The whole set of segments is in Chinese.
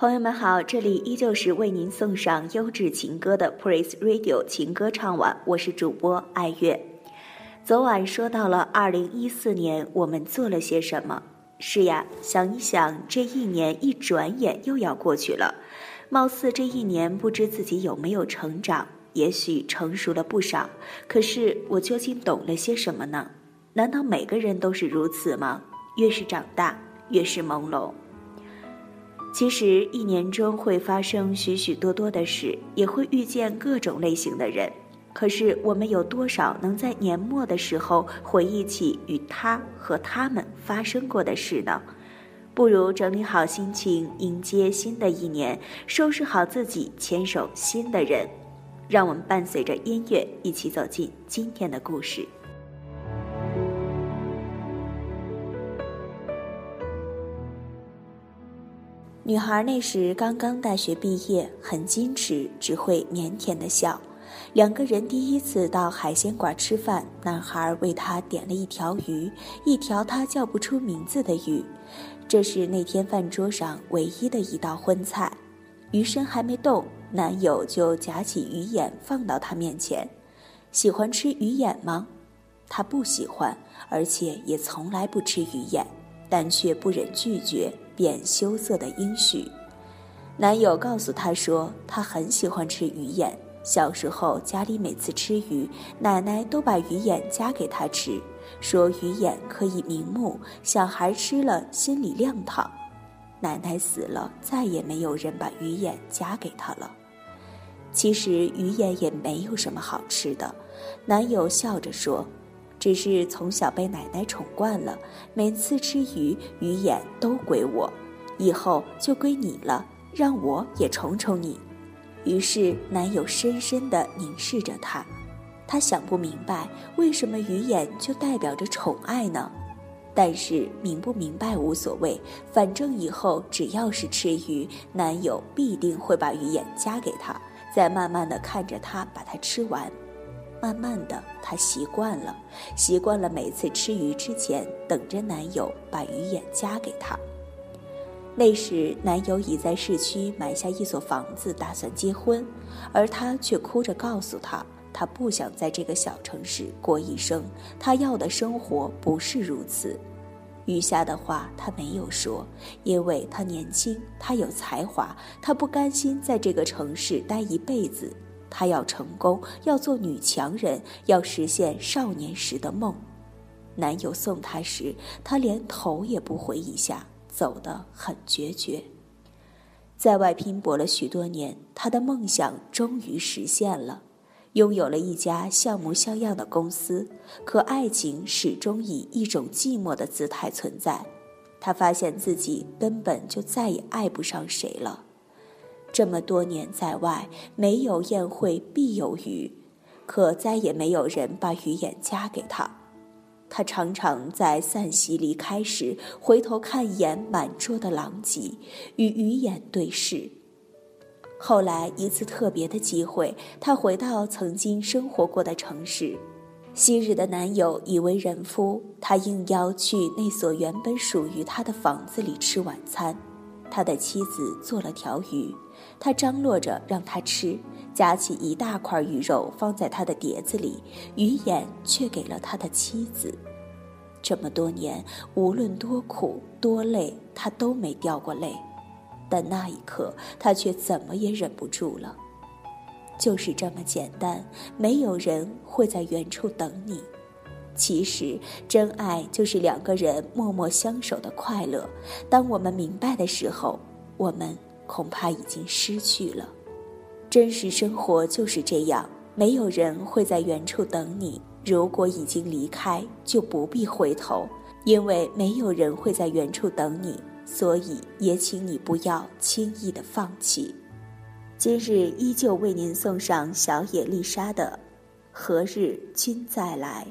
朋友们好，这里依旧是为您送上优质情歌的 Praise Radio 情歌唱晚，我是主播爱月。昨晚说到了二零一四年，我们做了些什么？是呀，想一想，这一年一转眼又要过去了，貌似这一年不知自己有没有成长，也许成熟了不少。可是我究竟懂了些什么呢？难道每个人都是如此吗？越是长大，越是朦胧。其实一年中会发生许许多多的事，也会遇见各种类型的人。可是我们有多少能在年末的时候回忆起与他和他们发生过的事呢？不如整理好心情，迎接新的一年，收拾好自己，牵手新的人。让我们伴随着音乐一起走进今天的故事。女孩那时刚刚大学毕业，很矜持，只会腼腆的笑。两个人第一次到海鲜馆吃饭，男孩为她点了一条鱼，一条他叫不出名字的鱼。这是那天饭桌上唯一的一道荤菜。鱼身还没动，男友就夹起鱼眼放到她面前。喜欢吃鱼眼吗？她不喜欢，而且也从来不吃鱼眼，但却不忍拒绝。便羞涩的应许，男友告诉她说，他很喜欢吃鱼眼。小时候家里每次吃鱼，奶奶都把鱼眼夹给他吃，说鱼眼可以明目，小孩吃了心里亮堂。奶奶死了，再也没有人把鱼眼夹给他了。其实鱼眼也没有什么好吃的，男友笑着说。只是从小被奶奶宠惯了，每次吃鱼鱼眼都归我，以后就归你了，让我也宠宠你。于是男友深深地凝视着她，他想不明白为什么鱼眼就代表着宠爱呢？但是明不明白无所谓，反正以后只要是吃鱼，男友必定会把鱼眼夹给她，再慢慢地看着她把它吃完。慢慢的，她习惯了，习惯了每次吃鱼之前等着男友把鱼眼夹给她。那时，男友已在市区买下一所房子，打算结婚，而她却哭着告诉他，她不想在这个小城市过一生，她要的生活不是如此。余下的话她没有说，因为她年轻，她有才华，她不甘心在这个城市待一辈子。她要成功，要做女强人，要实现少年时的梦。男友送她时，她连头也不回一下，走得很决绝。在外拼搏了许多年，她的梦想终于实现了，拥有了一家像模像样的公司。可爱情始终以一种寂寞的姿态存在。她发现自己根本就再也爱不上谁了。这么多年在外，没有宴会必有鱼，可再也没有人把鱼眼夹给他。他常常在散席离开时，回头看一眼满桌的狼藉，与鱼眼对视。后来一次特别的机会，他回到曾经生活过的城市，昔日的男友已为人夫，他应邀去那所原本属于他的房子里吃晚餐。他的妻子做了条鱼。他张罗着让他吃，夹起一大块鱼肉放在他的碟子里，鱼眼却给了他的妻子。这么多年，无论多苦多累，他都没掉过泪，但那一刻，他却怎么也忍不住了。就是这么简单，没有人会在远处等你。其实，真爱就是两个人默默相守的快乐。当我们明白的时候，我们。恐怕已经失去了。真实生活就是这样，没有人会在原处等你。如果已经离开，就不必回头，因为没有人会在原处等你。所以，也请你不要轻易的放弃。今日依旧为您送上小野丽莎的《何日君再来》。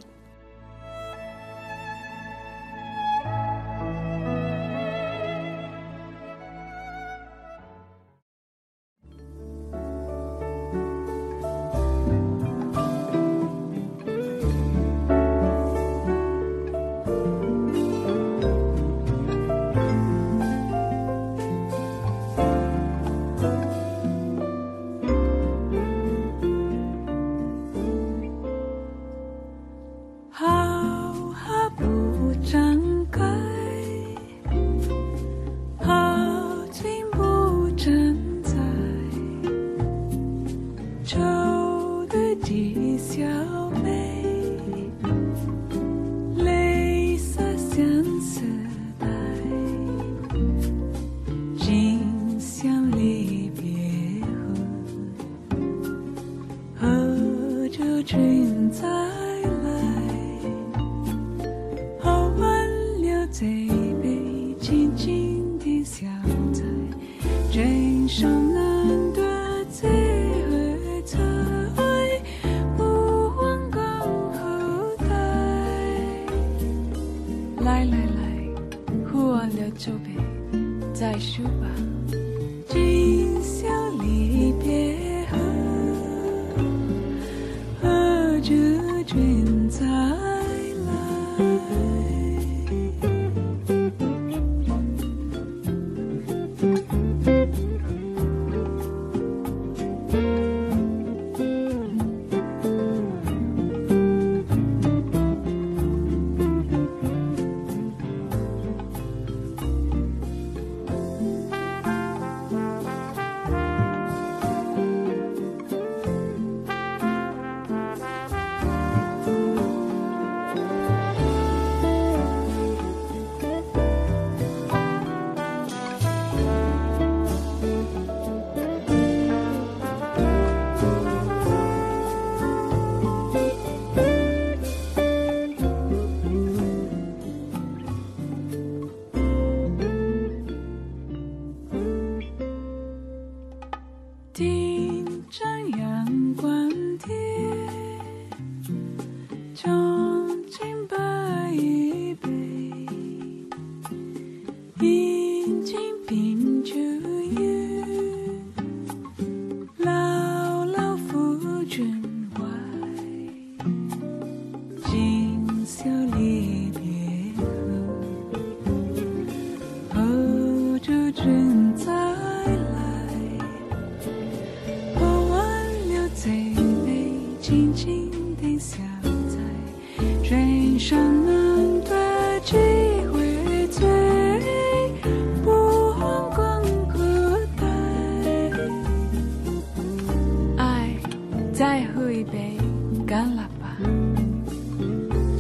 一杯，干了吧！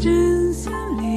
真想你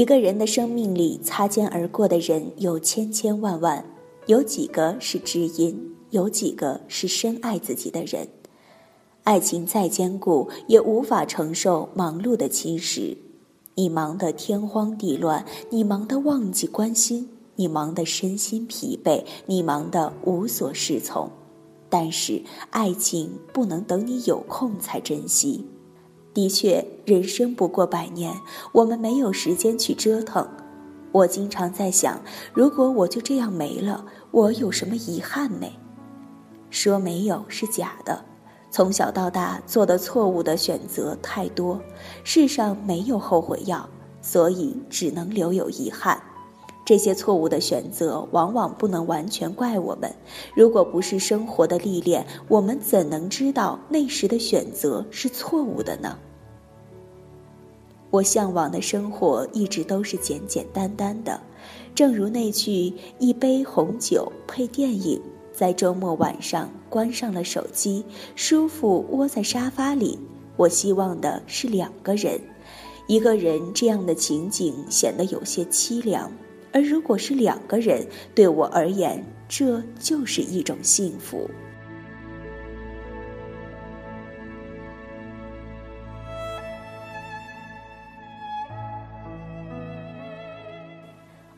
一个人的生命里，擦肩而过的人有千千万万，有几个是知音，有几个是深爱自己的人。爱情再坚固，也无法承受忙碌的侵蚀。你忙得天荒地乱，你忙得忘记关心，你忙得身心疲惫，你忙得无所适从。但是，爱情不能等你有空才珍惜。的确，人生不过百年，我们没有时间去折腾。我经常在想，如果我就这样没了，我有什么遗憾没？说没有是假的。从小到大做的错误的选择太多，世上没有后悔药，所以只能留有遗憾。这些错误的选择往往不能完全怪我们，如果不是生活的历练，我们怎能知道那时的选择是错误的呢？我向往的生活一直都是简简单单的，正如那句“一杯红酒配电影”。在周末晚上关上了手机，舒服窝在沙发里。我希望的是两个人，一个人这样的情景显得有些凄凉，而如果是两个人，对我而言，这就是一种幸福。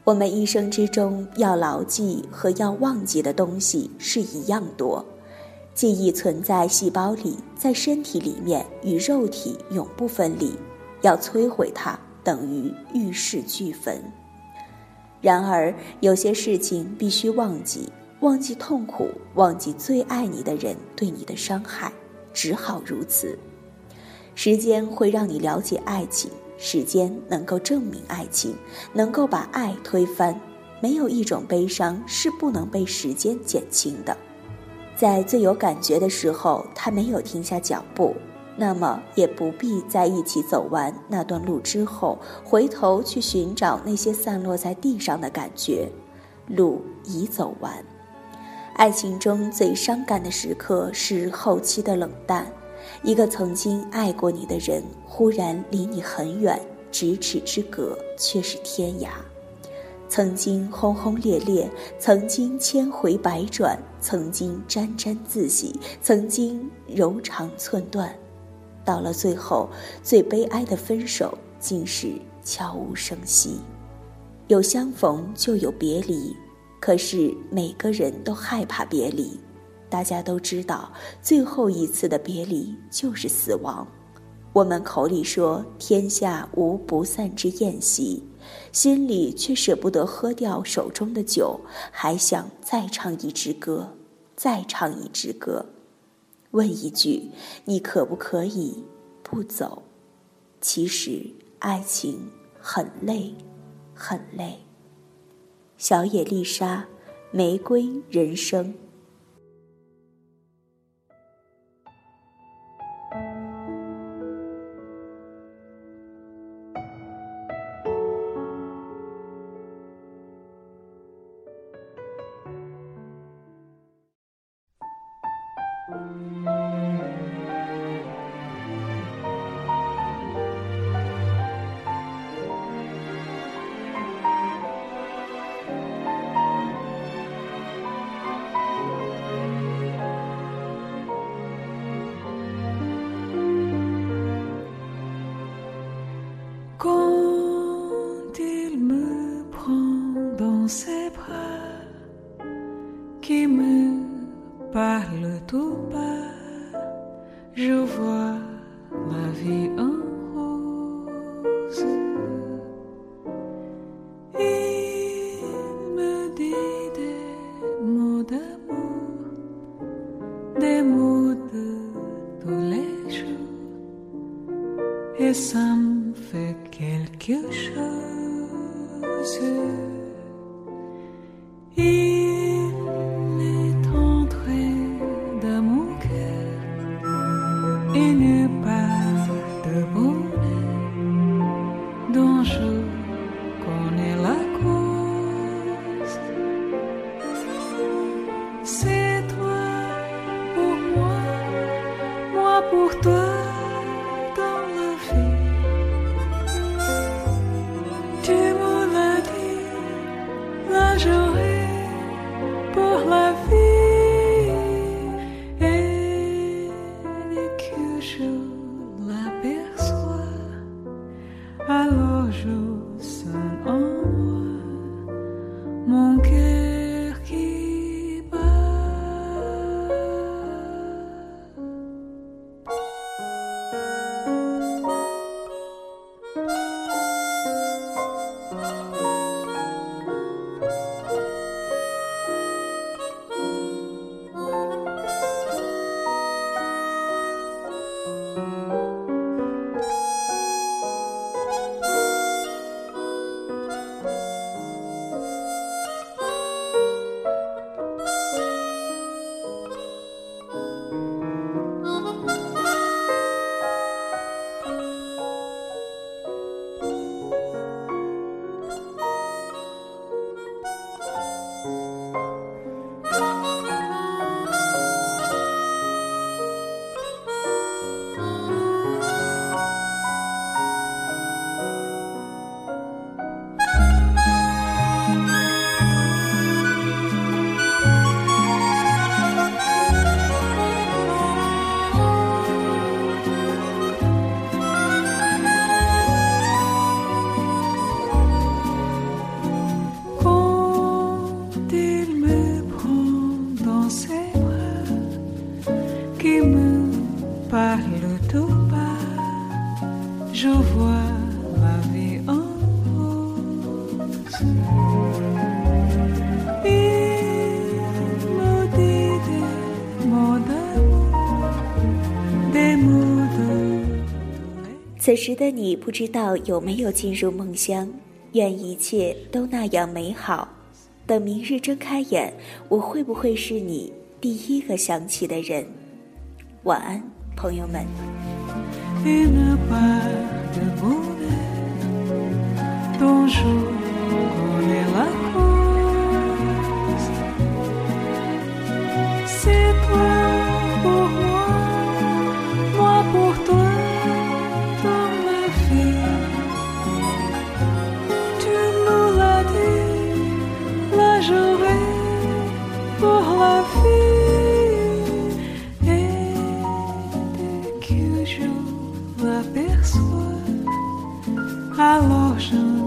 我们一生之中要牢记和要忘记的东西是一样多，记忆存在细胞里，在身体里面与肉体永不分离，要摧毁它等于玉石俱焚。然而有些事情必须忘记，忘记痛苦，忘记最爱你的人对你的伤害，只好如此。时间会让你了解爱情，时间能够证明爱情，能够把爱推翻。没有一种悲伤是不能被时间减轻的。在最有感觉的时候，他没有停下脚步，那么也不必在一起走完那段路之后，回头去寻找那些散落在地上的感觉。路已走完。爱情中最伤感的时刻是后期的冷淡，一个曾经爱过你的人忽然离你很远，咫尺之隔却是天涯。曾经轰轰烈烈，曾经千回百转，曾经沾沾自喜，曾经柔肠寸断，到了最后，最悲哀的分手竟是悄无声息。有相逢就有别离。可是每个人都害怕别离，大家都知道，最后一次的别离就是死亡。我们口里说天下无不散之宴席，心里却舍不得喝掉手中的酒，还想再唱一支歌，再唱一支歌。问一句，你可不可以不走？其实爱情很累，很累。小野丽莎，《玫瑰人生》。parle tout bas, je vois la vie en rose. Il me dit des mots d'amour, des mots de tous les jours, et ça me fait quelque chose. give ma vie en rose. 此时的你不知道有没有进入梦乡，愿一切都那样美好。等明日睁开眼，我会不会是你第一个想起的人？晚安朋友们 in bad mood, don't show a loja.